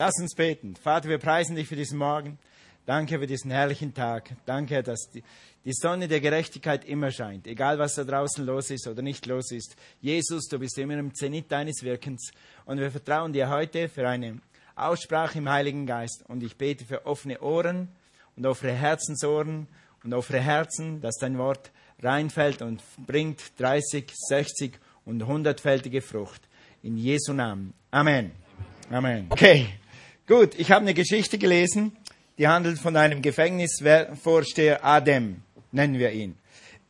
Lass uns beten. Vater, wir preisen dich für diesen Morgen. Danke für diesen herrlichen Tag. Danke, dass die, die Sonne der Gerechtigkeit immer scheint, egal was da draußen los ist oder nicht los ist. Jesus, du bist immer im Zenit deines Wirkens und wir vertrauen dir heute für eine Aussprache im Heiligen Geist und ich bete für offene Ohren und offene Herzensohren und offene Herzen, dass dein Wort reinfällt und bringt 30, 60 und 100-fältige Frucht. In Jesu Namen. Amen. Amen. Okay, gut. Ich habe eine Geschichte gelesen, die handelt von einem Gefängnisvorsteher Adem, nennen wir ihn.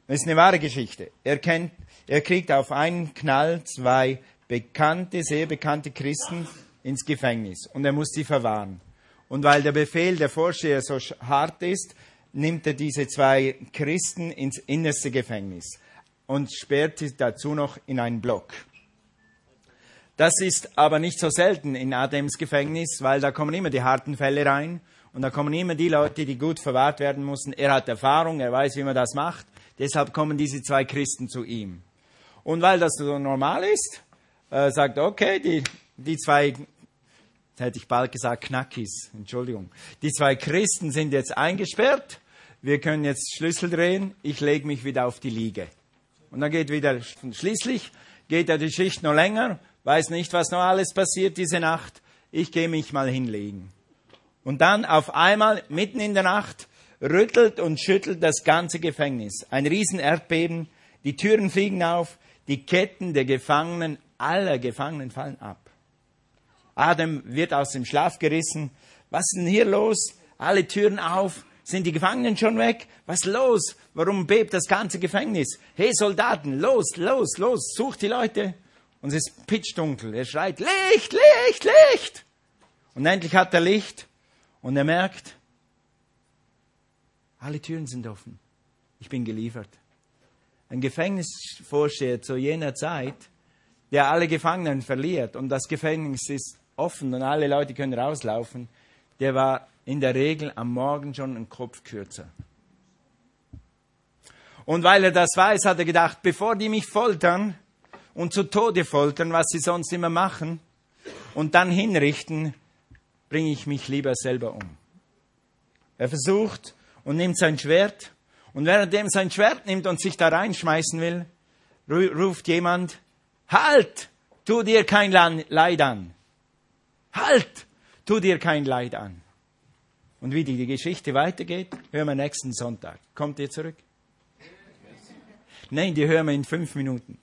Das ist eine wahre Geschichte. Er, kennt, er kriegt auf einen Knall zwei bekannte, sehr bekannte Christen ins Gefängnis und er muss sie verwahren. Und weil der Befehl der Vorsteher so hart ist, nimmt er diese zwei Christen ins innerste Gefängnis und sperrt sie dazu noch in einen Block. Das ist aber nicht so selten in Adems Gefängnis, weil da kommen immer die harten Fälle rein und da kommen immer die Leute, die gut verwahrt werden müssen. Er hat Erfahrung, er weiß, wie man das macht. Deshalb kommen diese zwei Christen zu ihm. Und weil das so normal ist, äh, sagt okay, die, die zwei, hätte ich bald gesagt Knackis, Entschuldigung, die zwei Christen sind jetzt eingesperrt, wir können jetzt Schlüssel drehen, ich lege mich wieder auf die Liege. Und dann geht wieder, schließlich geht er die Schicht noch länger weiß nicht, was noch alles passiert diese Nacht, ich gehe mich mal hinlegen. Und dann auf einmal, mitten in der Nacht, rüttelt und schüttelt das ganze Gefängnis. Ein Riesenerdbeben, die Türen fliegen auf, die Ketten der Gefangenen, aller Gefangenen fallen ab. Adam wird aus dem Schlaf gerissen. Was ist denn hier los? Alle Türen auf. Sind die Gefangenen schon weg? Was los? Warum bebt das ganze Gefängnis? Hey Soldaten, los, los, los, sucht die Leute. Und es ist pitchdunkel. Er schreit, Licht, Licht, Licht! Und endlich hat er Licht und er merkt, alle Türen sind offen. Ich bin geliefert. Ein Gefängnisvorsteher zu jener Zeit, der alle Gefangenen verliert und das Gefängnis ist offen und alle Leute können rauslaufen, der war in der Regel am Morgen schon einen Kopf kürzer. Und weil er das weiß, hat er gedacht, bevor die mich foltern, und zu Tode foltern, was sie sonst immer machen, und dann hinrichten, bringe ich mich lieber selber um. Er versucht und nimmt sein Schwert, und während er sein Schwert nimmt und sich da reinschmeißen will, ruft jemand, Halt! Tu dir kein Leid an. Halt! Tu dir kein Leid an. Und wie die Geschichte weitergeht, hören wir nächsten Sonntag. Kommt ihr zurück? Nein, die hören wir in fünf Minuten.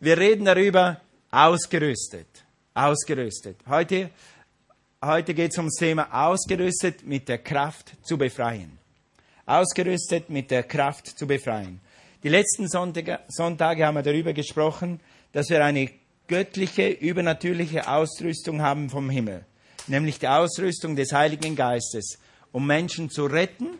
Wir reden darüber, ausgerüstet. Ausgerüstet. Heute, heute geht es ums Thema ausgerüstet mit der Kraft zu befreien. Ausgerüstet mit der Kraft zu befreien. Die letzten Sonntage, Sonntage haben wir darüber gesprochen, dass wir eine göttliche, übernatürliche Ausrüstung haben vom Himmel. Nämlich die Ausrüstung des Heiligen Geistes, um Menschen zu retten,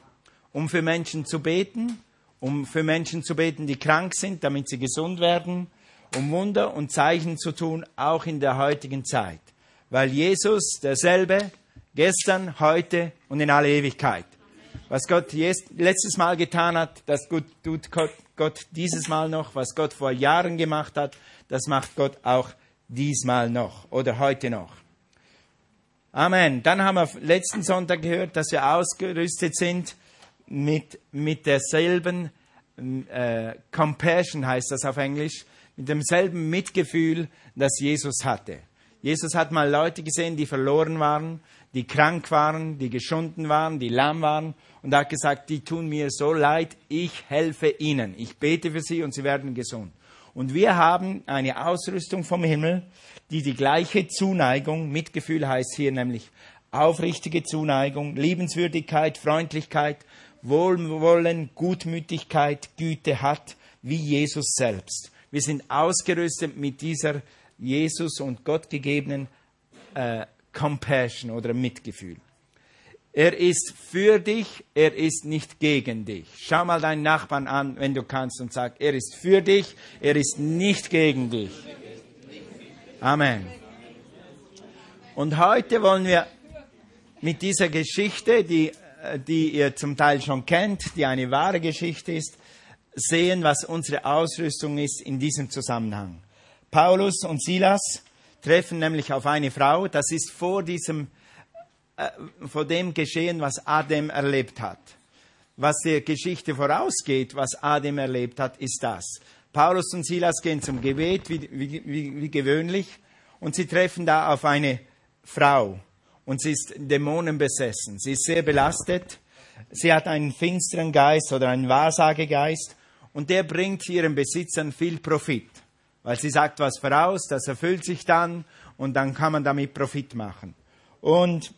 um für Menschen zu beten, um für Menschen zu beten, die krank sind, damit sie gesund werden, um Wunder und Zeichen zu tun, auch in der heutigen Zeit. Weil Jesus derselbe gestern, heute und in alle Ewigkeit. Was Gott letztes Mal getan hat, das tut Gott dieses Mal noch. Was Gott vor Jahren gemacht hat, das macht Gott auch diesmal noch oder heute noch. Amen. Dann haben wir letzten Sonntag gehört, dass wir ausgerüstet sind mit, mit derselben äh, Compassion heißt das auf Englisch, mit demselben Mitgefühl, das Jesus hatte. Jesus hat mal Leute gesehen, die verloren waren, die krank waren, die geschunden waren, die lahm waren und hat gesagt, die tun mir so leid, ich helfe ihnen. Ich bete für sie und sie werden gesund. Und wir haben eine Ausrüstung vom Himmel, die die gleiche Zuneigung, Mitgefühl heißt hier nämlich aufrichtige Zuneigung, Liebenswürdigkeit, Freundlichkeit, Wohlwollen, Gutmütigkeit, Güte hat, wie Jesus selbst. Wir sind ausgerüstet mit dieser Jesus und Gott gegebenen äh, Compassion oder Mitgefühl. Er ist für dich, er ist nicht gegen dich. Schau mal deinen Nachbarn an, wenn du kannst, und sag, er ist für dich, er ist nicht gegen dich. Amen. Und heute wollen wir mit dieser Geschichte, die, äh, die ihr zum Teil schon kennt, die eine wahre Geschichte ist, sehen, was unsere Ausrüstung ist in diesem Zusammenhang. Paulus und Silas treffen nämlich auf eine Frau, das ist vor diesem, äh, vor dem geschehen, was Adam erlebt hat. Was der Geschichte vorausgeht, was Adam erlebt hat, ist das. Paulus und Silas gehen zum Gebet, wie, wie, wie, wie gewöhnlich, und sie treffen da auf eine Frau. Und sie ist dämonenbesessen. Sie ist sehr belastet. Sie hat einen finsteren Geist oder einen Wahrsagegeist. Und der bringt ihren Besitzern viel Profit. Weil sie sagt was voraus, das erfüllt sich dann und dann kann man damit Profit machen. Und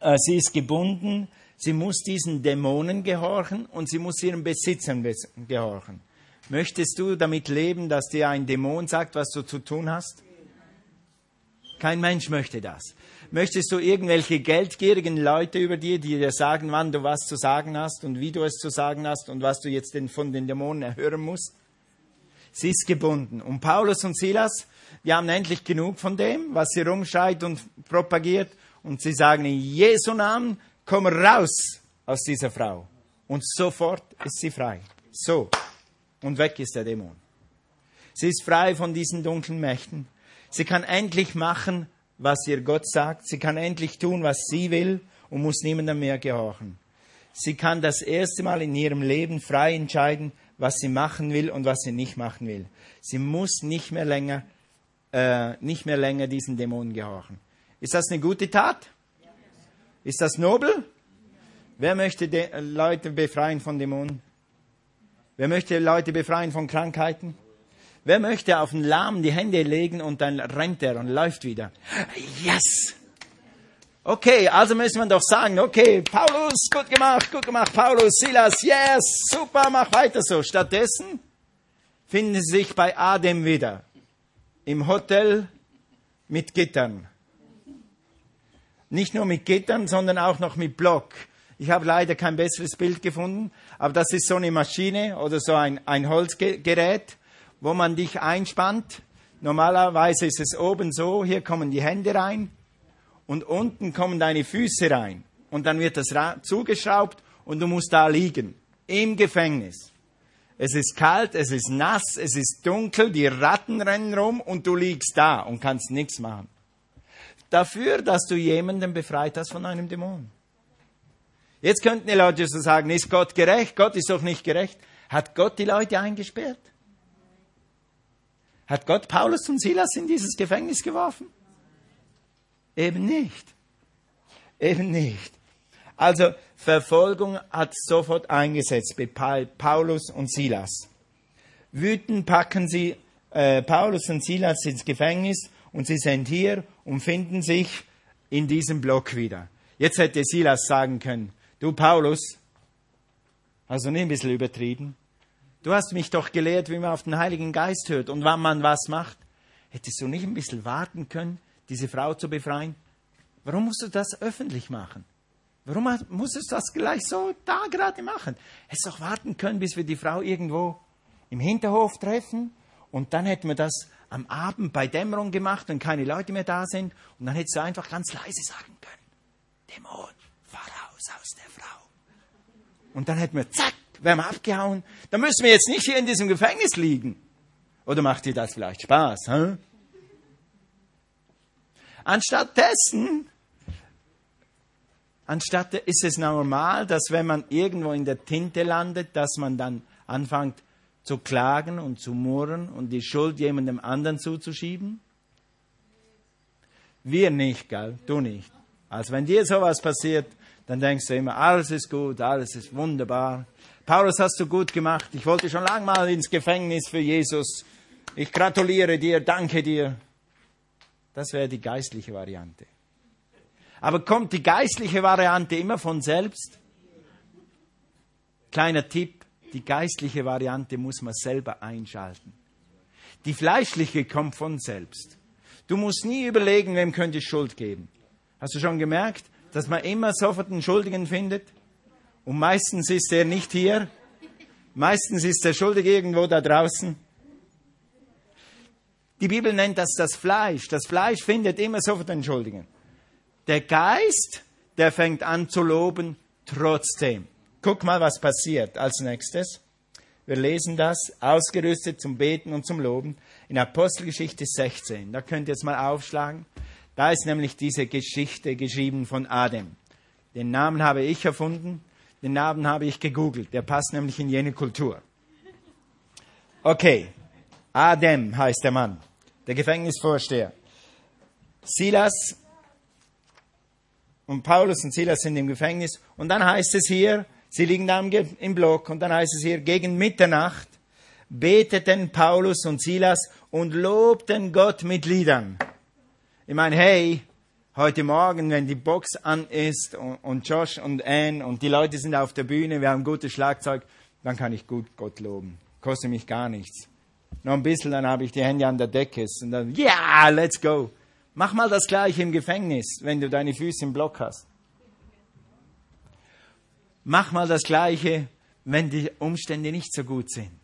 äh, sie ist gebunden, sie muss diesen Dämonen gehorchen und sie muss ihren Besitzern gehorchen. Möchtest du damit leben, dass dir ein Dämon sagt, was du zu tun hast? Kein Mensch möchte das. Möchtest du irgendwelche geldgierigen Leute über dir, die dir sagen, wann du was zu sagen hast und wie du es zu sagen hast und was du jetzt von den Dämonen erhören musst? Sie ist gebunden. Und Paulus und Silas, die haben endlich genug von dem, was sie rumschreit und propagiert. Und sie sagen in Jesu Namen, komm raus aus dieser Frau. Und sofort ist sie frei. So. Und weg ist der Dämon. Sie ist frei von diesen dunklen Mächten. Sie kann endlich machen, was ihr Gott sagt. Sie kann endlich tun, was sie will und muss niemandem mehr gehorchen. Sie kann das erste Mal in ihrem Leben frei entscheiden, was sie machen will und was sie nicht machen will. Sie muss nicht mehr länger, äh, nicht mehr länger diesen Dämonen gehorchen. Ist das eine gute Tat? Ist das nobel? Wer möchte Leute befreien von Dämonen? Wer möchte Leute befreien von Krankheiten? Wer möchte auf den Lahmen die Hände legen und dann rennt er und läuft wieder? Yes! Okay, also müssen wir doch sagen, okay, Paulus, gut gemacht, gut gemacht, Paulus, Silas, yes, super, mach weiter so. Stattdessen finden sie sich bei Adem wieder. Im Hotel mit Gittern. Nicht nur mit Gittern, sondern auch noch mit Block. Ich habe leider kein besseres Bild gefunden, aber das ist so eine Maschine oder so ein, ein Holzgerät wo man dich einspannt. Normalerweise ist es oben so, hier kommen die Hände rein und unten kommen deine Füße rein. Und dann wird das zugeschraubt und du musst da liegen. Im Gefängnis. Es ist kalt, es ist nass, es ist dunkel, die Ratten rennen rum und du liegst da und kannst nichts machen. Dafür, dass du jemanden befreit hast von einem Dämon. Jetzt könnten die Leute so sagen, ist Gott gerecht? Gott ist doch nicht gerecht. Hat Gott die Leute eingesperrt? Hat Gott Paulus und Silas in dieses Gefängnis geworfen? Eben nicht. Eben nicht. Also Verfolgung hat sofort eingesetzt bei Paulus und Silas. Wütend packen sie äh, Paulus und Silas ins Gefängnis und sie sind hier und finden sich in diesem Block wieder. Jetzt hätte Silas sagen können, du Paulus, hast du nicht ein bisschen übertrieben? Du hast mich doch gelehrt, wie man auf den Heiligen Geist hört und wann man was macht. Hättest du nicht ein bisschen warten können, diese Frau zu befreien? Warum musst du das öffentlich machen? Warum musstest du das gleich so da gerade machen? Hättest doch warten können, bis wir die Frau irgendwo im Hinterhof treffen und dann hätten wir das am Abend bei Dämmerung gemacht, wenn keine Leute mehr da sind und dann hättest du einfach ganz leise sagen können, Dämon, fahr raus aus der Frau. Und dann hätten wir zack, wir abgehauen. Dann müssen wir jetzt nicht hier in diesem Gefängnis liegen. Oder macht dir das vielleicht Spaß? Hä? Anstattdessen, anstatt ist es normal, dass wenn man irgendwo in der Tinte landet, dass man dann anfängt zu klagen und zu murren und die Schuld jemandem anderen zuzuschieben? Wir nicht, gell? Du nicht. Also wenn dir sowas passiert, dann denkst du immer, alles ist gut, alles ist wunderbar. Paulus, hast du gut gemacht. Ich wollte schon lange mal ins Gefängnis für Jesus. Ich gratuliere dir, danke dir. Das wäre die geistliche Variante. Aber kommt die geistliche Variante immer von selbst? Kleiner Tipp, die geistliche Variante muss man selber einschalten. Die fleischliche kommt von selbst. Du musst nie überlegen, wem könnte ich Schuld geben. Hast du schon gemerkt, dass man immer sofort einen Schuldigen findet? Und meistens ist er nicht hier. Meistens ist der Schuldige irgendwo da draußen. Die Bibel nennt das das Fleisch. Das Fleisch findet immer sofort den Schuldigen. Der Geist, der fängt an zu loben trotzdem. Guck mal, was passiert als nächstes. Wir lesen das, ausgerüstet zum Beten und zum Loben. in Apostelgeschichte 16. Da könnt ihr jetzt mal aufschlagen. Da ist nämlich diese Geschichte geschrieben von Adem. Den Namen habe ich erfunden, den Namen habe ich gegoogelt. Der passt nämlich in jene Kultur. Okay, Adem heißt der Mann, der Gefängnisvorsteher. Silas und Paulus und Silas sind im Gefängnis. Und dann heißt es hier, sie liegen da im Block, und dann heißt es hier, gegen Mitternacht beteten Paulus und Silas und lobten Gott mit Liedern. Ich meine, hey, heute Morgen, wenn die Box an ist und, Josh und Anne und die Leute sind auf der Bühne, wir haben gutes Schlagzeug, dann kann ich gut Gott loben. Kostet mich gar nichts. Noch ein bisschen, dann habe ich die Hände an der Decke und dann, ja, yeah, let's go. Mach mal das gleiche im Gefängnis, wenn du deine Füße im Block hast. Mach mal das gleiche, wenn die Umstände nicht so gut sind.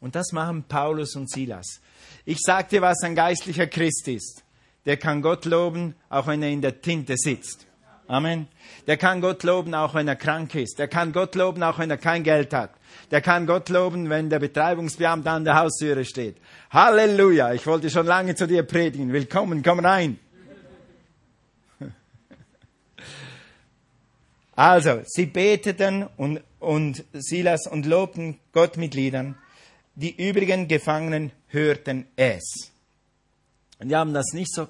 Und das machen Paulus und Silas. Ich sag dir, was ein geistlicher Christ ist. Der kann Gott loben, auch wenn er in der Tinte sitzt. Amen. Der kann Gott loben, auch wenn er krank ist. Der kann Gott loben, auch wenn er kein Geld hat. Der kann Gott loben, wenn der Betreibungsbeamte an der Haustüre steht. Halleluja. Ich wollte schon lange zu dir predigen. Willkommen, komm rein. Also, sie beteten und, und Silas und lobten Gott mit Liedern. Die übrigen Gefangenen hörten es. Und die haben das nicht so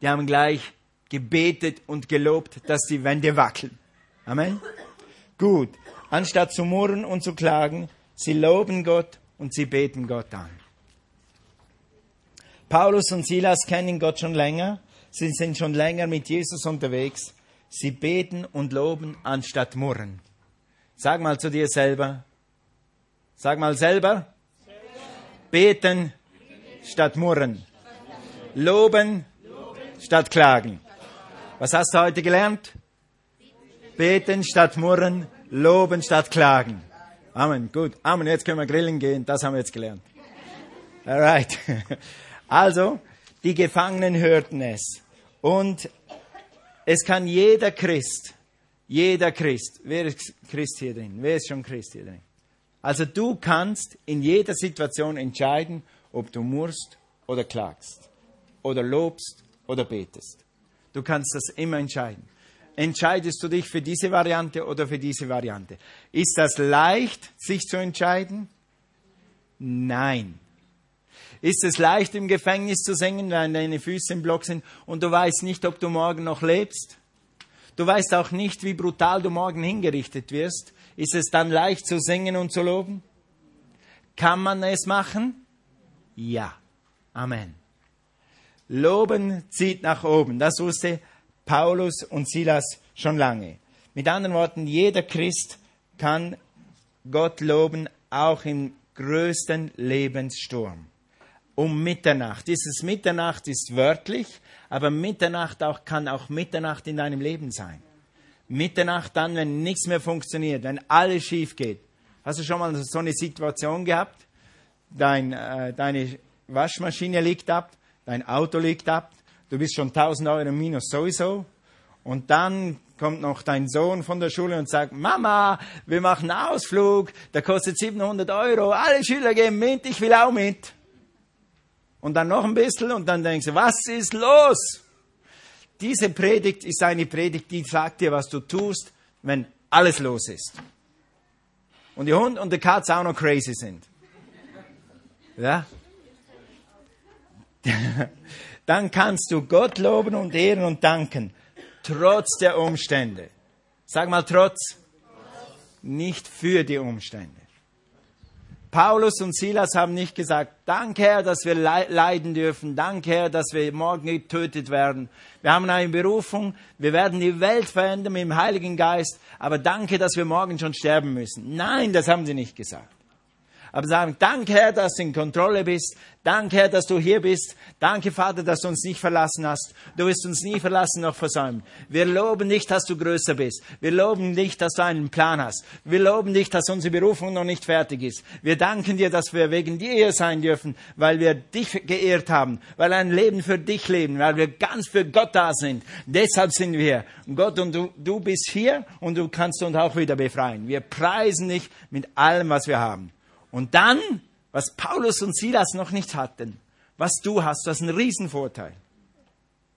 die haben gleich gebetet und gelobt, dass die Wände wackeln. Amen. Gut. Anstatt zu murren und zu klagen, sie loben Gott und sie beten Gott an. Paulus und Silas kennen Gott schon länger. Sie sind schon länger mit Jesus unterwegs. Sie beten und loben anstatt murren. Sag mal zu dir selber. Sag mal selber. Beten statt murren. Loben statt klagen. Was hast du heute gelernt? Beten statt murren, loben statt klagen. Amen. Gut. Amen. Jetzt können wir grillen gehen. Das haben wir jetzt gelernt. Alright. Also, die Gefangenen hörten es. Und es kann jeder Christ, jeder Christ, wer ist Christ hier drin? Wer ist schon Christ hier drin? Also du kannst in jeder Situation entscheiden, ob du murrst oder klagst oder lobst oder betest. Du kannst das immer entscheiden. Entscheidest du dich für diese Variante oder für diese Variante? Ist das leicht, sich zu entscheiden? Nein. Ist es leicht, im Gefängnis zu singen, wenn deine Füße im Block sind und du weißt nicht, ob du morgen noch lebst? Du weißt auch nicht, wie brutal du morgen hingerichtet wirst. Ist es dann leicht zu singen und zu loben? Kann man es machen? Ja. Amen. Loben zieht nach oben. Das wusste Paulus und Silas schon lange. Mit anderen Worten, jeder Christ kann Gott loben, auch im größten Lebenssturm. Um Mitternacht. Dieses Mitternacht ist wörtlich, aber Mitternacht auch, kann auch Mitternacht in deinem Leben sein. Mitternacht dann, wenn nichts mehr funktioniert, wenn alles schief geht. Hast du schon mal so eine Situation gehabt? Dein, äh, deine Waschmaschine liegt ab, dein Auto liegt ab, du bist schon 1000 Euro minus sowieso. Und dann kommt noch dein Sohn von der Schule und sagt, Mama, wir machen einen Ausflug, der kostet 700 Euro, alle Schüler gehen mit, ich will auch mit. Und dann noch ein bisschen und dann denkst du, was ist los? Diese Predigt ist eine Predigt, die sagt dir, was du tust, wenn alles los ist. Und die Hund und die Katze auch noch crazy sind. Ja? dann kannst du Gott loben und ehren und danken, trotz der Umstände. Sag mal trotz, nicht für die Umstände. Paulus und Silas haben nicht gesagt, danke Herr, dass wir leiden dürfen, danke Herr, dass wir morgen getötet werden. Wir haben eine Berufung, wir werden die Welt verändern mit dem Heiligen Geist, aber danke, dass wir morgen schon sterben müssen. Nein, das haben sie nicht gesagt. Aber sagen, danke Herr, dass du in Kontrolle bist. Danke Herr, dass du hier bist. Danke Vater, dass du uns nicht verlassen hast. Du wirst uns nie verlassen noch versäumen. Wir loben dich, dass du größer bist. Wir loben dich, dass du einen Plan hast. Wir loben dich, dass unsere Berufung noch nicht fertig ist. Wir danken dir, dass wir wegen dir hier sein dürfen, weil wir dich geehrt haben, weil ein Leben für dich leben, weil wir ganz für Gott da sind. Deshalb sind wir hier. Gott, und du, du bist hier und du kannst uns auch wieder befreien. Wir preisen dich mit allem, was wir haben. Und dann, was Paulus und Silas noch nicht hatten, was du hast, du hast einen Riesenvorteil.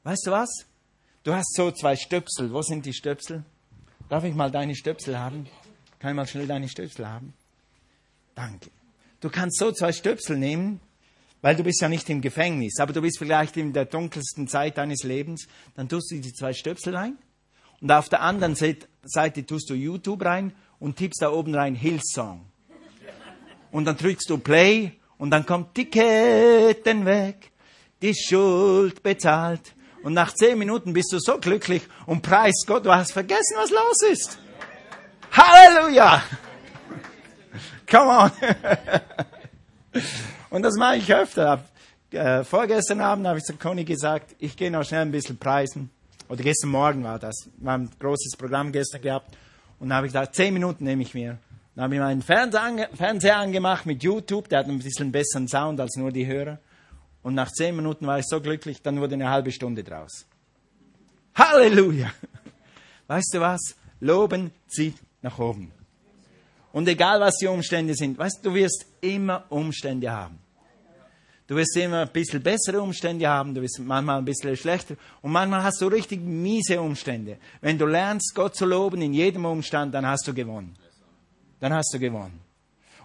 Weißt du was? Du hast so zwei Stöpsel. Wo sind die Stöpsel? Darf ich mal deine Stöpsel haben? Kann ich mal schnell deine Stöpsel haben? Danke. Du kannst so zwei Stöpsel nehmen, weil du bist ja nicht im Gefängnis, aber du bist vielleicht in der dunkelsten Zeit deines Lebens. Dann tust du die zwei Stöpsel rein und auf der anderen Seite tust du YouTube rein und tippst da oben rein Hillsong und dann drückst du Play und dann kommt die Ketten weg, die Schuld bezahlt. Und nach zehn Minuten bist du so glücklich und preist Gott, du hast vergessen, was los ist. Halleluja! Come on! und das mache ich öfter. Äh, vorgestern Abend habe ich zu Conny gesagt, ich gehe noch schnell ein bisschen preisen. Oder gestern Morgen war das. Wir haben ein großes Programm gestern gehabt. Und da habe ich gesagt, zehn Minuten nehme ich mir. Dann habe ich meinen Fernseher angemacht mit YouTube, der hat ein bisschen besseren Sound als nur die Hörer. Und nach zehn Minuten war ich so glücklich, dann wurde eine halbe Stunde draus. Halleluja! Weißt du was? Loben zieht nach oben. Und egal was die Umstände sind, weißt du, du wirst immer Umstände haben. Du wirst immer ein bisschen bessere Umstände haben, du wirst manchmal ein bisschen schlechter und manchmal hast du richtig miese Umstände. Wenn du lernst, Gott zu loben in jedem Umstand, dann hast du gewonnen dann hast du gewonnen.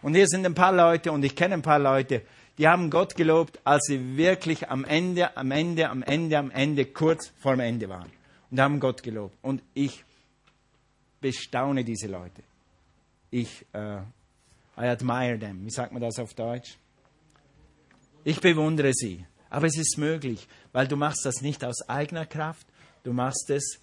Und hier sind ein paar Leute, und ich kenne ein paar Leute, die haben Gott gelobt, als sie wirklich am Ende, am Ende, am Ende, am Ende, kurz vor dem Ende waren. Und haben Gott gelobt. Und ich bestaune diese Leute. Ich, uh, I admire them. Wie sagt man das auf Deutsch? Ich bewundere sie. Aber es ist möglich, weil du machst das nicht aus eigener Kraft, du machst es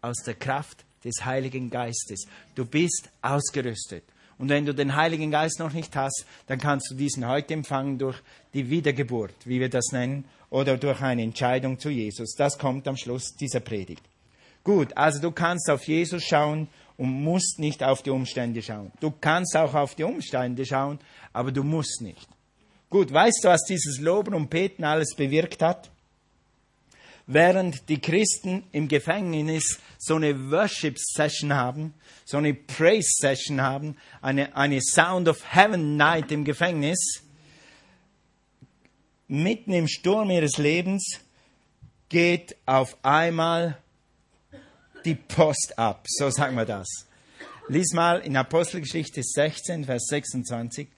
aus der Kraft des Heiligen Geistes. Du bist ausgerüstet. Und wenn du den Heiligen Geist noch nicht hast, dann kannst du diesen heute empfangen durch die Wiedergeburt, wie wir das nennen, oder durch eine Entscheidung zu Jesus. Das kommt am Schluss dieser Predigt. Gut, also du kannst auf Jesus schauen und musst nicht auf die Umstände schauen. Du kannst auch auf die Umstände schauen, aber du musst nicht. Gut, weißt du, was dieses Loben und Beten alles bewirkt hat? Während die Christen im Gefängnis so eine Worship-Session haben, so eine Praise-Session haben, eine, eine Sound of Heaven Night im Gefängnis, mitten im Sturm ihres Lebens geht auf einmal die Post ab, so sagen wir das. Lies mal in Apostelgeschichte 16, Vers 26.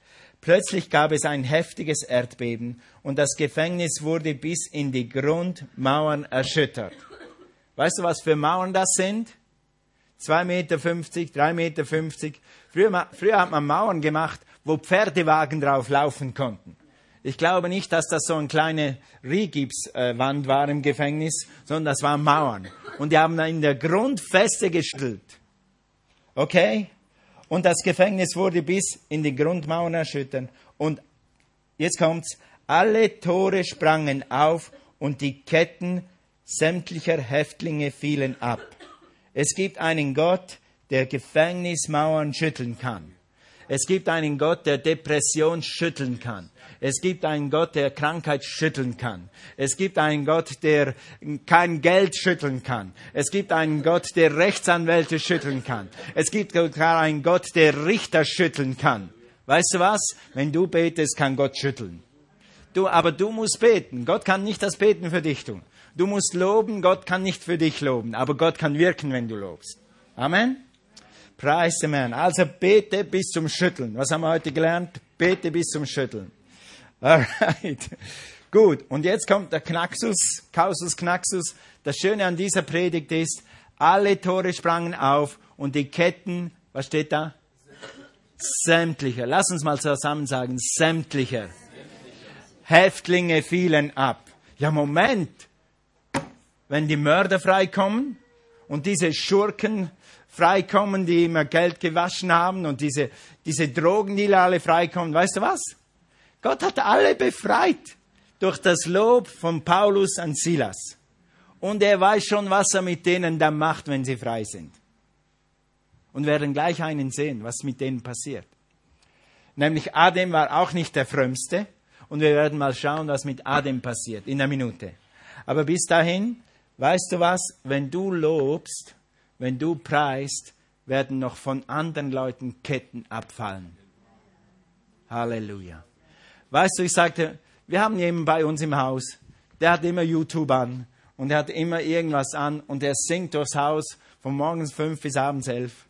Plötzlich gab es ein heftiges Erdbeben und das Gefängnis wurde bis in die Grundmauern erschüttert. Weißt du, was für Mauern das sind? 2,50 Meter, 3,50 Meter. Früher, früher hat man Mauern gemacht, wo Pferdewagen drauf laufen konnten. Ich glaube nicht, dass das so eine kleine Rigipswand war im Gefängnis, sondern das waren Mauern. Und die haben in der Grundfeste gestülpt. Okay? Und das Gefängnis wurde bis in die Grundmauern erschüttert. Und jetzt kommt's. Alle Tore sprangen auf und die Ketten sämtlicher Häftlinge fielen ab. Es gibt einen Gott, der Gefängnismauern schütteln kann. Es gibt einen Gott, der Depression schütteln kann. Es gibt einen Gott, der Krankheit schütteln kann. Es gibt einen Gott, der kein Geld schütteln kann. Es gibt einen Gott, der Rechtsanwälte schütteln kann. Es gibt sogar einen Gott, der Richter schütteln kann. Weißt du was? Wenn du betest, kann Gott schütteln. Du, aber du musst beten. Gott kann nicht das Beten für dich tun. Du musst loben. Gott kann nicht für dich loben. Aber Gott kann wirken, wenn du lobst. Amen. Preis dem. Also bete bis zum Schütteln. Was haben wir heute gelernt? Bete bis zum Schütteln. Alright. Gut. Und jetzt kommt der Knaxus, Kausus Knaxus. Das Schöne an dieser Predigt ist, alle Tore sprangen auf und die Ketten, was steht da? Sämtlicher. Lass uns mal zusammen sagen, sämtlicher. Häftlinge fielen ab. Ja, Moment. Wenn die Mörder freikommen und diese Schurken freikommen, die immer Geld gewaschen haben und diese, diese Drogendealer alle freikommen. Weißt du was? Gott hat alle befreit durch das Lob von Paulus an Silas. Und er weiß schon, was er mit denen dann macht, wenn sie frei sind. Und werden gleich einen sehen, was mit denen passiert. Nämlich Adem war auch nicht der Frömmste. Und wir werden mal schauen, was mit Adem passiert in der Minute. Aber bis dahin, weißt du was, wenn du lobst, wenn du preist, werden noch von anderen Leuten Ketten abfallen. Halleluja. Weißt du, ich sagte, wir haben jemanden bei uns im Haus, der hat immer YouTube an und er hat immer irgendwas an und er singt durchs Haus von morgens fünf bis abends elf.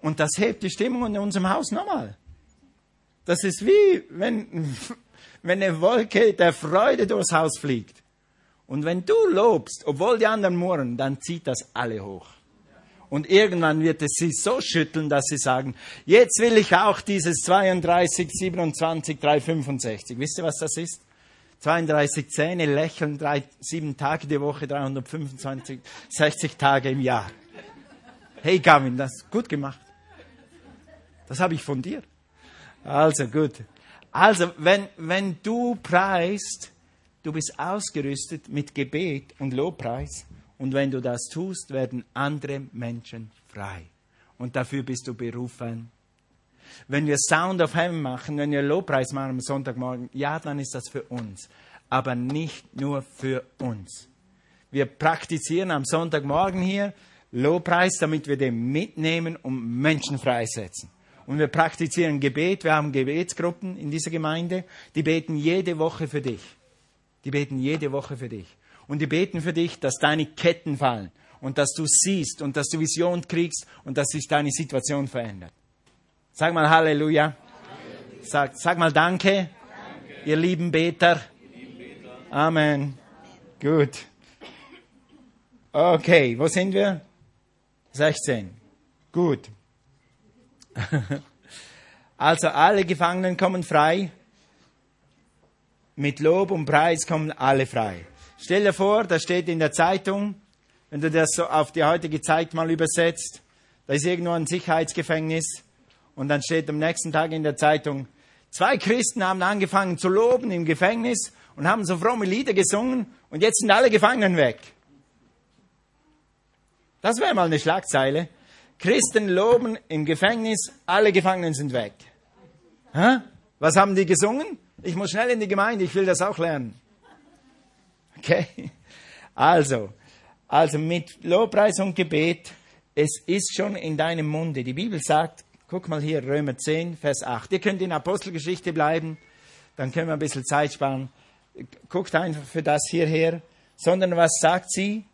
Und das hebt die Stimmung in unserem Haus nochmal. Das ist wie, wenn, wenn eine Wolke der Freude durchs Haus fliegt. Und wenn du lobst, obwohl die anderen murren, dann zieht das alle hoch. Und irgendwann wird es sie so schütteln, dass sie sagen, jetzt will ich auch dieses 32, 27, 365. Wisst ihr, was das ist? 32 Zähne, lächeln, drei, sieben Tage die Woche, 325, 60 Tage im Jahr. Hey Gavin, das gut gemacht. Das habe ich von dir. Also gut. Also, wenn, wenn du preist, du bist ausgerüstet mit Gebet und Lobpreis. Und wenn du das tust, werden andere Menschen frei. Und dafür bist du berufen. Wenn wir Sound of Heaven machen, wenn wir Lobpreis machen am Sonntagmorgen, ja, dann ist das für uns. Aber nicht nur für uns. Wir praktizieren am Sonntagmorgen hier Lobpreis, damit wir den mitnehmen und Menschen freisetzen. Und wir praktizieren Gebet. Wir haben Gebetsgruppen in dieser Gemeinde. Die beten jede Woche für dich. Die beten jede Woche für dich und die beten für dich, dass deine Ketten fallen und dass du siehst und dass du Vision kriegst und dass sich deine Situation verändert. Sag mal Halleluja. Sag, sag mal Danke, danke. ihr lieben Beter. Amen. Gut. Okay, wo sind wir? 16. Gut. Also alle Gefangenen kommen frei. Mit Lob und Preis kommen alle frei. Stell dir vor, da steht in der Zeitung, wenn du das so auf die heutige Zeit mal übersetzt, da ist irgendwo ein Sicherheitsgefängnis und dann steht am nächsten Tag in der Zeitung, zwei Christen haben angefangen zu loben im Gefängnis und haben so fromme Lieder gesungen und jetzt sind alle Gefangenen weg. Das wäre mal eine Schlagzeile. Christen loben im Gefängnis, alle Gefangenen sind weg. Hä? Was haben die gesungen? Ich muss schnell in die Gemeinde, ich will das auch lernen. Okay? Also, also mit Lobpreis und Gebet, es ist schon in deinem Munde. Die Bibel sagt, guck mal hier, Römer 10, Vers 8. Ihr könnt in Apostelgeschichte bleiben, dann können wir ein bisschen Zeit sparen. Guckt einfach für das hierher. Sondern was sagt sie?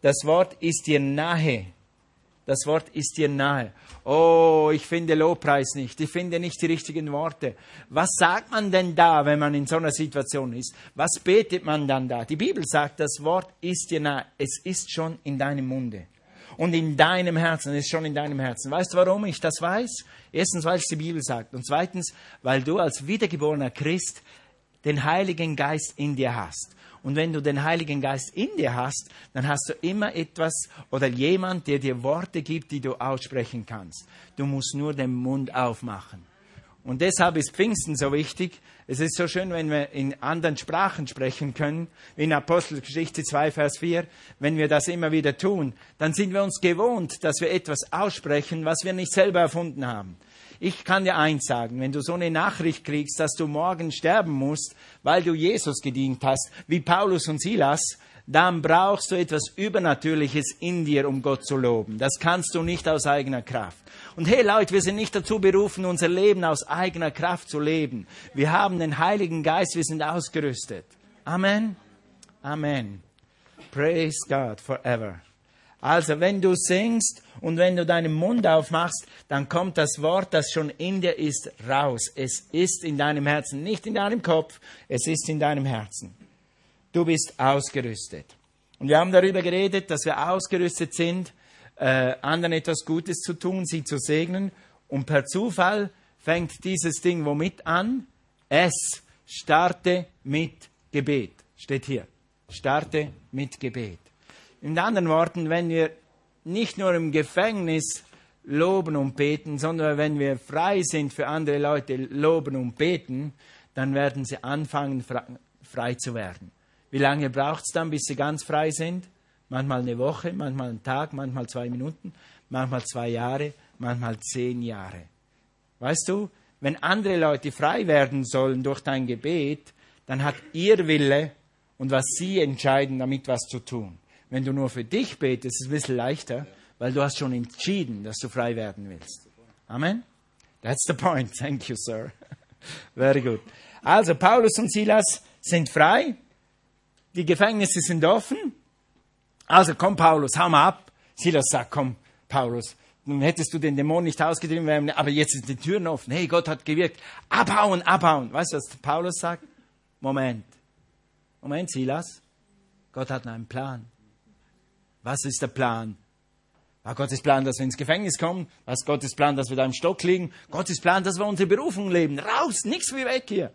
Das Wort ist dir nahe. Das Wort ist dir nahe. Oh, ich finde Lobpreis nicht. Ich finde nicht die richtigen Worte. Was sagt man denn da, wenn man in so einer Situation ist? Was betet man dann da? Die Bibel sagt, das Wort ist dir nahe. Es ist schon in deinem Munde. Und in deinem Herzen. Ist schon in deinem Herzen. Weißt du, warum ich das weiß? Erstens, weil es die Bibel sagt. Und zweitens, weil du als wiedergeborener Christ den Heiligen Geist in dir hast. Und wenn du den Heiligen Geist in dir hast, dann hast du immer etwas oder jemand, der dir Worte gibt, die du aussprechen kannst. Du musst nur den Mund aufmachen. Und deshalb ist Pfingsten so wichtig. Es ist so schön, wenn wir in anderen Sprachen sprechen können, wie in Apostelgeschichte 2, Vers 4. Wenn wir das immer wieder tun, dann sind wir uns gewohnt, dass wir etwas aussprechen, was wir nicht selber erfunden haben. Ich kann dir eins sagen, wenn du so eine Nachricht kriegst, dass du morgen sterben musst, weil du Jesus gedient hast, wie Paulus und Silas, dann brauchst du etwas Übernatürliches in dir, um Gott zu loben. Das kannst du nicht aus eigener Kraft. Und hey Leute, wir sind nicht dazu berufen, unser Leben aus eigener Kraft zu leben. Wir haben den Heiligen Geist, wir sind ausgerüstet. Amen. Amen. Praise God forever. Also wenn du singst und wenn du deinen Mund aufmachst, dann kommt das Wort, das schon in dir ist, raus. Es ist in deinem Herzen, nicht in deinem Kopf, es ist in deinem Herzen. Du bist ausgerüstet. Und wir haben darüber geredet, dass wir ausgerüstet sind, äh, anderen etwas Gutes zu tun, sie zu segnen. Und per Zufall fängt dieses Ding womit an? Es starte mit Gebet. Steht hier. Starte mit Gebet. In anderen Worten, wenn wir nicht nur im Gefängnis loben und beten, sondern wenn wir frei sind für andere Leute loben und beten, dann werden sie anfangen, frei zu werden. Wie lange braucht es dann, bis sie ganz frei sind? Manchmal eine Woche, manchmal einen Tag, manchmal zwei Minuten, manchmal zwei Jahre, manchmal zehn Jahre. Weißt du, wenn andere Leute frei werden sollen durch dein Gebet, dann hat ihr Wille und was sie entscheiden, damit was zu tun. Wenn du nur für dich betest, ist es ein bisschen leichter, weil du hast schon entschieden, dass du frei werden willst. Amen? That's the point. Thank you, sir. Very good. Also, Paulus und Silas sind frei. Die Gefängnisse sind offen. Also, komm, Paulus, hau mal ab. Silas sagt, komm, Paulus, nun hättest du den Dämon nicht ausgetrieben, aber jetzt sind die Türen offen. Hey, Gott hat gewirkt. Abhauen, abhauen. Weißt du, was Paulus sagt? Moment. Moment, Silas. Gott hat einen Plan. Was ist der Plan? War Gottes Plan, dass wir ins Gefängnis kommen? Ist Gottes Plan, dass wir da im Stock liegen? Gottes Plan, dass wir unsere Berufung leben. Raus, nichts wie weg hier.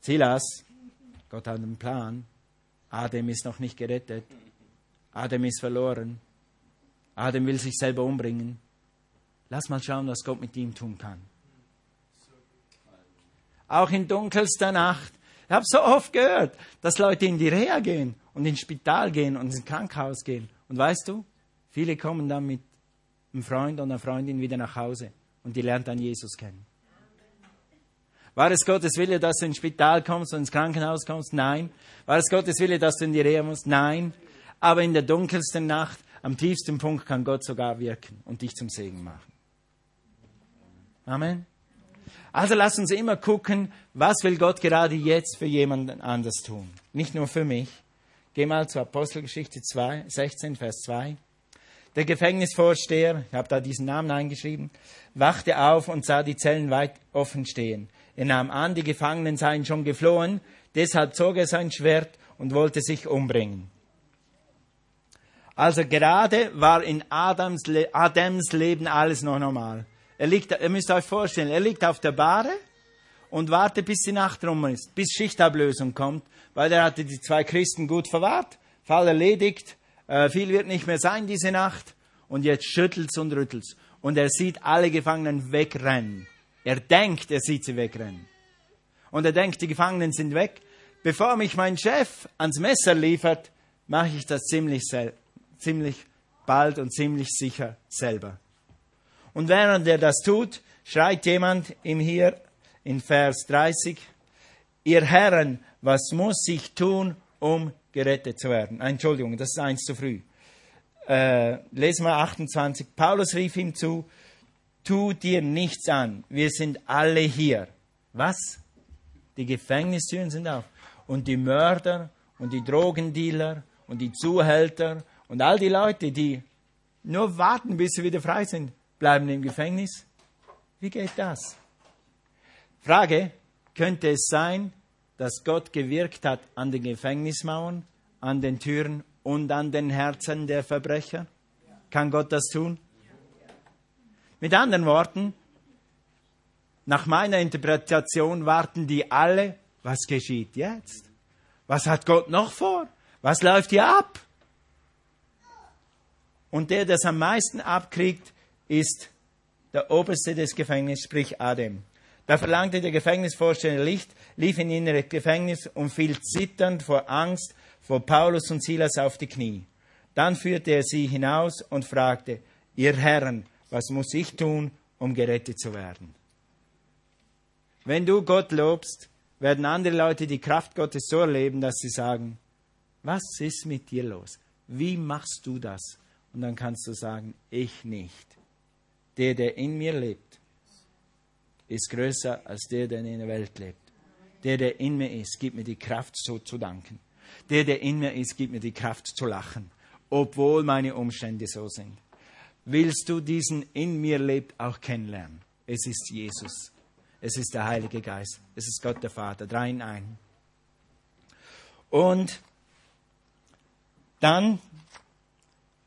Silas, Gott hat einen Plan. Adam ist noch nicht gerettet. Adam ist verloren. Adam will sich selber umbringen. Lass mal schauen, was Gott mit ihm tun kann. Auch in dunkelster Nacht. Ich habe so oft gehört, dass Leute in die Reha gehen und ins Spital gehen und ins Krankenhaus gehen. Und weißt du, viele kommen dann mit einem Freund und einer Freundin wieder nach Hause und die lernt dann Jesus kennen. War es Gottes Wille, dass du ins Spital kommst und ins Krankenhaus kommst? Nein. War es Gottes Wille, dass du in die Reha musst? Nein. Aber in der dunkelsten Nacht am tiefsten Punkt kann Gott sogar wirken und dich zum Segen machen. Amen. Also lass uns immer gucken, was will Gott gerade jetzt für jemanden anders tun. Nicht nur für mich. Geh mal zur Apostelgeschichte 2, 16, Vers 2. Der Gefängnisvorsteher, ich habe da diesen Namen eingeschrieben, wachte auf und sah die Zellen weit offen stehen. Er nahm an, die Gefangenen seien schon geflohen, deshalb zog er sein Schwert und wollte sich umbringen. Also gerade war in Adams, Adams Leben alles noch normal. Er liegt, ihr müsst euch vorstellen, er liegt auf der Bahre und wartet, bis die Nacht rum ist, bis Schichtablösung kommt, weil er hatte die zwei Christen gut verwahrt, Fall erledigt, äh, viel wird nicht mehr sein diese Nacht und jetzt schüttelt's und rüttelt's und er sieht alle Gefangenen wegrennen. Er denkt, er sieht sie wegrennen. Und er denkt, die Gefangenen sind weg. Bevor mich mein Chef ans Messer liefert, mache ich das ziemlich ziemlich bald und ziemlich sicher selber. Und während er das tut, schreit jemand ihm hier in Vers 30, ihr Herren, was muss ich tun, um gerettet zu werden? Entschuldigung, das ist eins zu früh. Äh, lesen wir 28. Paulus rief ihm zu, tu dir nichts an, wir sind alle hier. Was? Die Gefängnistüren sind auf. Und die Mörder und die Drogendealer und die Zuhälter und all die Leute, die nur warten, bis sie wieder frei sind, bleiben im Gefängnis. Wie geht das? Frage, könnte es sein, dass Gott gewirkt hat an den Gefängnismauern, an den Türen und an den Herzen der Verbrecher? Kann Gott das tun? Mit anderen Worten, nach meiner Interpretation warten die alle, was geschieht jetzt? Was hat Gott noch vor? Was läuft hier ab? Und der, der es am meisten abkriegt, ist der Oberste des Gefängnisses, sprich Adam. Da verlangte der Gefängnisvorsteher Licht, lief in inneres Gefängnis und fiel zitternd vor Angst vor Paulus und Silas auf die Knie. Dann führte er sie hinaus und fragte, ihr Herren, was muss ich tun, um gerettet zu werden? Wenn du Gott lobst, werden andere Leute die Kraft Gottes so erleben, dass sie sagen, was ist mit dir los? Wie machst du das? Und dann kannst du sagen, ich nicht. Der, der in mir lebt, ist größer als der, der in der Welt lebt. Der, der in mir ist, gibt mir die Kraft, so zu danken. Der, der in mir ist, gibt mir die Kraft zu lachen, obwohl meine Umstände so sind. Willst du diesen in mir lebt auch kennenlernen? Es ist Jesus. Es ist der Heilige Geist. Es ist Gott der Vater. Drei in einen. Und dann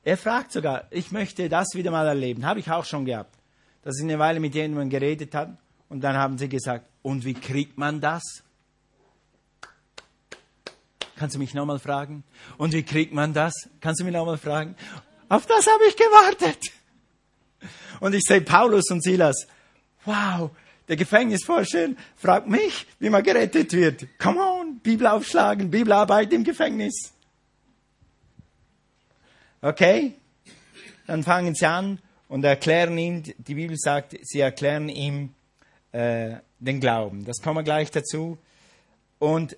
er fragt sogar, ich möchte das wieder mal erleben. Habe ich auch schon gehabt. Dass ich eine Weile mit jemandem geredet habe und dann haben sie gesagt, und wie kriegt man das? Kannst du mich nochmal fragen? Und wie kriegt man das? Kannst du mich nochmal fragen? Auf das habe ich gewartet. Und ich sehe Paulus und Silas. Wow, der Gefängnisforscher fragt mich, wie man gerettet wird. Come on, Bibel aufschlagen, Bibelarbeit im Gefängnis. Okay, dann fangen sie an und erklären ihm, die Bibel sagt, sie erklären ihm äh, den Glauben. Das kommen wir gleich dazu. Und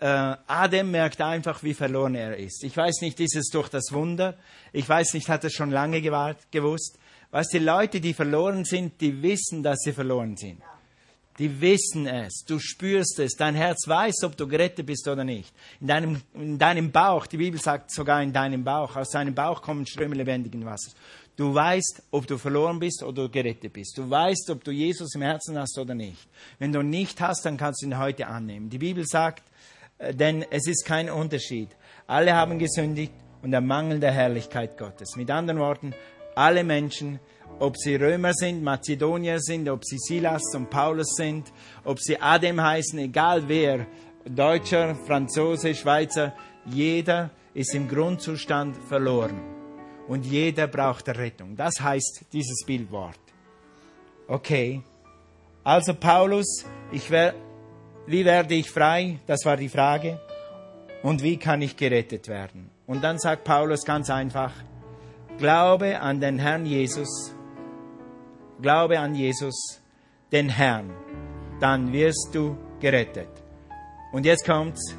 äh, Adam merkt einfach, wie verloren er ist. Ich weiß nicht, ist es durch das Wunder? Ich weiß nicht, hat er schon lange gewusst? Was die Leute, die verloren sind, die wissen, dass sie verloren sind. Die wissen es, du spürst es, dein Herz weiß, ob du gerettet bist oder nicht. In deinem, in deinem Bauch, die Bibel sagt sogar in deinem Bauch, aus deinem Bauch kommen Ströme lebendigen Wassers. Du weißt, ob du verloren bist oder gerettet bist. Du weißt, ob du Jesus im Herzen hast oder nicht. Wenn du nicht hast, dann kannst du ihn heute annehmen. Die Bibel sagt, äh, denn es ist kein Unterschied. Alle haben gesündigt und der Mangel der Herrlichkeit Gottes. Mit anderen Worten, alle Menschen, ob sie Römer sind, Mazedonier sind, ob sie Silas und Paulus sind, ob sie Adem heißen, egal wer, Deutscher, Franzose, Schweizer, jeder ist im Grundzustand verloren. Und jeder braucht Rettung. Das heißt dieses Bildwort. Okay. Also Paulus, ich wer, wie werde ich frei? Das war die Frage. Und wie kann ich gerettet werden? Und dann sagt Paulus ganz einfach, Glaube an den Herrn Jesus, glaube an Jesus, den Herrn, dann wirst du gerettet. Und jetzt kommt's,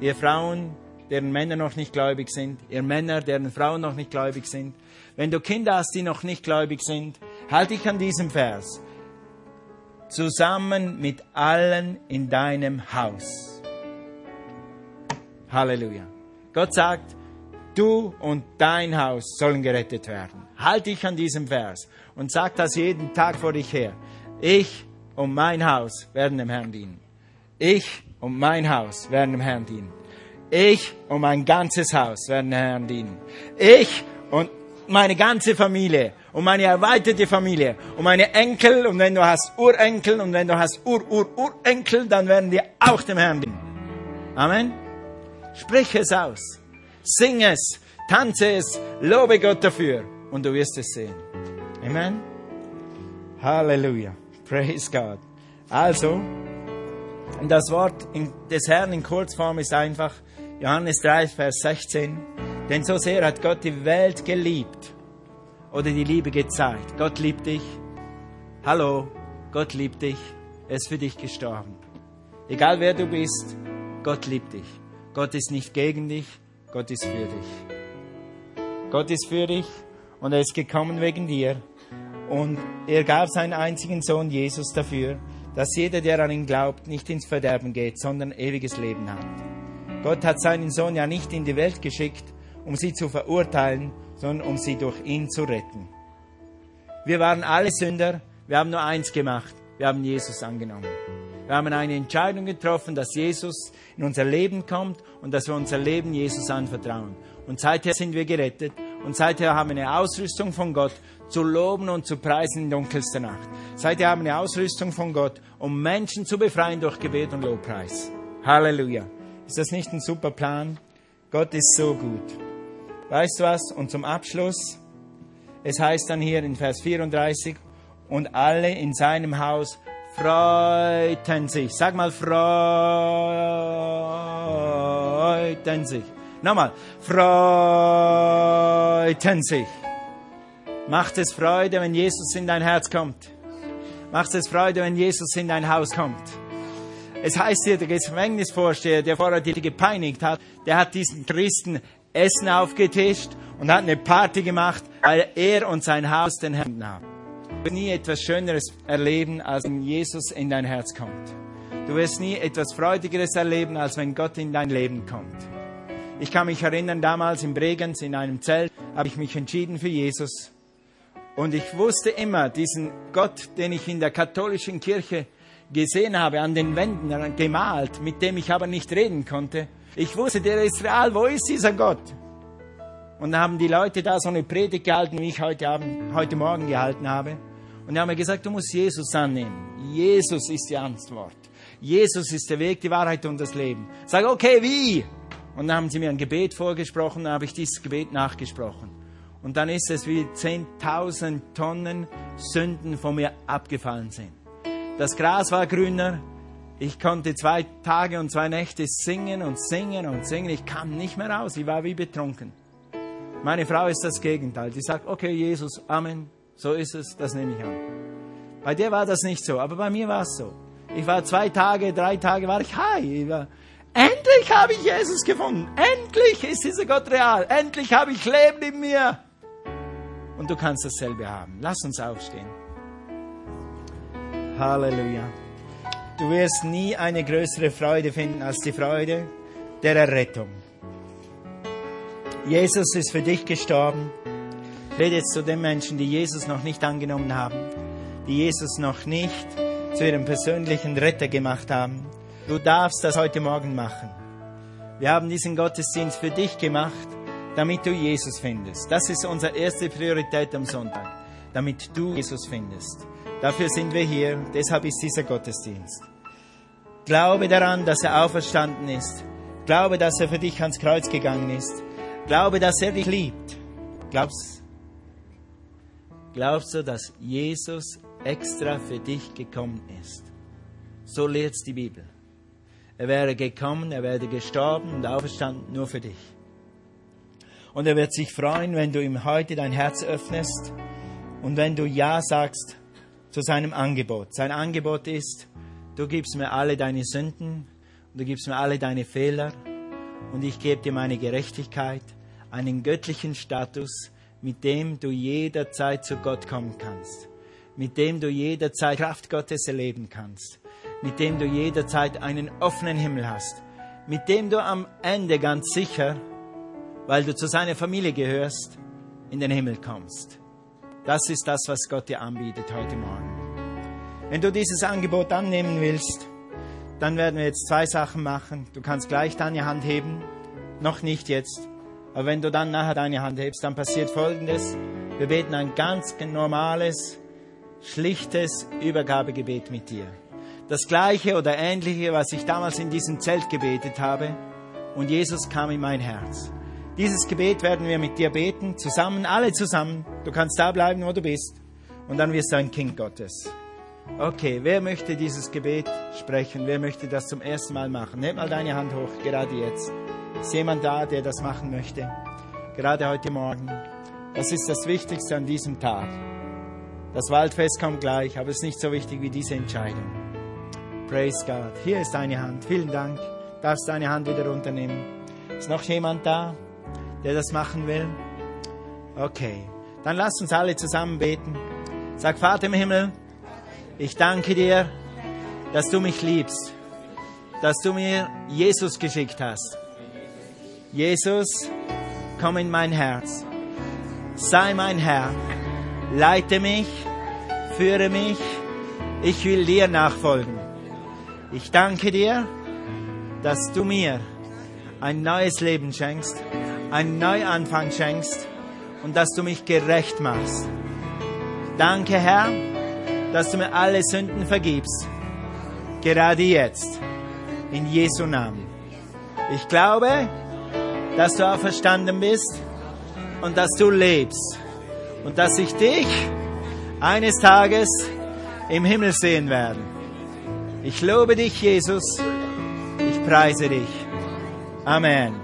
ihr Frauen, deren Männer noch nicht gläubig sind, ihr Männer, deren Frauen noch nicht gläubig sind, wenn du Kinder hast, die noch nicht gläubig sind, halte dich an diesem Vers. Zusammen mit allen in deinem Haus. Halleluja. Gott sagt, Du und dein Haus sollen gerettet werden. Halt dich an diesem Vers und sag das jeden Tag vor dich her. Ich und mein Haus werden dem Herrn dienen. Ich und mein Haus werden dem Herrn dienen. Ich und mein ganzes Haus werden dem Herrn dienen. Ich und meine ganze Familie und meine erweiterte Familie und meine Enkel und wenn du hast Urenkel und wenn du hast Ur-Ur-Urenkel, dann werden die auch dem Herrn dienen. Amen. Sprich es aus. Sing es, tanze es, lobe Gott dafür und du wirst es sehen. Amen. Halleluja. Praise God. Also, das Wort des Herrn in Kurzform ist einfach Johannes 3, Vers 16. Denn so sehr hat Gott die Welt geliebt oder die Liebe gezeigt. Gott liebt dich. Hallo, Gott liebt dich. Er ist für dich gestorben. Egal wer du bist, Gott liebt dich. Gott ist nicht gegen dich. Gott ist für dich. Gott ist für dich und er ist gekommen wegen dir. Und er gab seinen einzigen Sohn Jesus dafür, dass jeder, der an ihn glaubt, nicht ins Verderben geht, sondern ewiges Leben hat. Gott hat seinen Sohn ja nicht in die Welt geschickt, um sie zu verurteilen, sondern um sie durch ihn zu retten. Wir waren alle Sünder, wir haben nur eins gemacht, wir haben Jesus angenommen. Wir haben eine Entscheidung getroffen, dass Jesus in unser Leben kommt und dass wir unser Leben Jesus anvertrauen. Und seither sind wir gerettet und seither haben wir eine Ausrüstung von Gott zu loben und zu preisen in dunkelster Nacht. Seither haben wir eine Ausrüstung von Gott, um Menschen zu befreien durch Gebet und Lobpreis. Halleluja. Ist das nicht ein super Plan? Gott ist so gut. Weißt du was? Und zum Abschluss, es heißt dann hier in Vers 34, und alle in seinem Haus freuten sich. Sag mal, freuten sich. Nochmal, freuten sich. Macht es Freude, wenn Jesus in dein Herz kommt. Macht es Freude, wenn Jesus in dein Haus kommt. Es heißt hier, der Gefängnisvorsteher, der vorher die gepeinigt hat, der hat diesen Christen Essen aufgetischt und hat eine Party gemacht, weil er und sein Haus den Herrn haben. Du wirst nie etwas Schöneres erleben, als wenn Jesus in dein Herz kommt. Du wirst nie etwas Freudigeres erleben, als wenn Gott in dein Leben kommt. Ich kann mich erinnern, damals in Bregenz in einem Zelt habe ich mich entschieden für Jesus. Und ich wusste immer, diesen Gott, den ich in der katholischen Kirche gesehen habe, an den Wänden gemalt, mit dem ich aber nicht reden konnte. Ich wusste, der ist real. Wo ist dieser Gott? Und dann haben die Leute da so eine Predigt gehalten, wie ich heute, Abend, heute Morgen gehalten habe. Und die haben mir gesagt, du musst Jesus annehmen. Jesus ist die Antwort. Jesus ist der Weg, die Wahrheit und das Leben. Sag, okay, wie? Und dann haben sie mir ein Gebet vorgesprochen, dann habe ich dieses Gebet nachgesprochen. Und dann ist es wie 10.000 Tonnen Sünden von mir abgefallen sind. Das Gras war grüner. Ich konnte zwei Tage und zwei Nächte singen und singen und singen. Ich kam nicht mehr raus. Ich war wie betrunken. Meine Frau ist das Gegenteil. Die sagt, okay, Jesus, Amen. So ist es. Das nehme ich an. Bei dir war das nicht so, aber bei mir war es so. Ich war zwei Tage, drei Tage, war ich high. Ich war, endlich habe ich Jesus gefunden. Endlich ist dieser Gott real. Endlich habe ich Leben in mir. Und du kannst dasselbe haben. Lass uns aufstehen. Halleluja. Du wirst nie eine größere Freude finden als die Freude der Errettung. Jesus ist für dich gestorben. Rede jetzt zu den Menschen, die Jesus noch nicht angenommen haben, die Jesus noch nicht zu ihrem persönlichen Retter gemacht haben. Du darfst das heute Morgen machen. Wir haben diesen Gottesdienst für dich gemacht, damit du Jesus findest. Das ist unsere erste Priorität am Sonntag, damit du Jesus findest. Dafür sind wir hier, deshalb ist dieser Gottesdienst. Glaube daran, dass er auferstanden ist. Glaube, dass er für dich ans Kreuz gegangen ist. Glaube, dass er dich liebt. Glaubst, glaubst du, dass Jesus extra für dich gekommen ist? So lehrt die Bibel. Er wäre gekommen, er wäre gestorben und auferstanden nur für dich. Und er wird sich freuen, wenn du ihm heute dein Herz öffnest und wenn du Ja sagst zu seinem Angebot. Sein Angebot ist, du gibst mir alle deine Sünden du gibst mir alle deine Fehler und ich gebe dir meine Gerechtigkeit, einen göttlichen Status, mit dem du jederzeit zu Gott kommen kannst, mit dem du jederzeit Kraft Gottes erleben kannst, mit dem du jederzeit einen offenen Himmel hast, mit dem du am Ende ganz sicher weil du zu seiner Familie gehörst, in den Himmel kommst. Das ist das, was Gott dir anbietet heute Morgen. Wenn du dieses Angebot annehmen willst, dann werden wir jetzt zwei Sachen machen. Du kannst gleich deine Hand heben, noch nicht jetzt, aber wenn du dann nachher deine Hand hebst, dann passiert Folgendes. Wir beten ein ganz normales, schlichtes Übergabegebet mit dir. Das gleiche oder ähnliche, was ich damals in diesem Zelt gebetet habe. Und Jesus kam in mein Herz. Dieses Gebet werden wir mit dir beten, zusammen, alle zusammen. Du kannst da bleiben, wo du bist. Und dann wirst du ein Kind Gottes. Okay, wer möchte dieses Gebet sprechen? Wer möchte das zum ersten Mal machen? Nimm mal deine Hand hoch, gerade jetzt. Ist jemand da, der das machen möchte? Gerade heute Morgen. Das ist das Wichtigste an diesem Tag. Das Waldfest kommt gleich, aber es ist nicht so wichtig wie diese Entscheidung. Praise God. Hier ist deine Hand. Vielen Dank. Darfst deine Hand wieder runternehmen. Ist noch jemand da? Der das machen will? Okay, dann lasst uns alle zusammen beten. Sag, Vater im Himmel, ich danke dir, dass du mich liebst, dass du mir Jesus geschickt hast. Jesus, komm in mein Herz, sei mein Herr, leite mich, führe mich, ich will dir nachfolgen. Ich danke dir, dass du mir ein neues Leben schenkst einen Neuanfang schenkst und dass du mich gerecht machst. Danke, Herr, dass du mir alle Sünden vergibst. Gerade jetzt. In Jesu Namen. Ich glaube, dass du auferstanden bist und dass du lebst und dass ich dich eines Tages im Himmel sehen werde. Ich lobe dich, Jesus. Ich preise dich. Amen.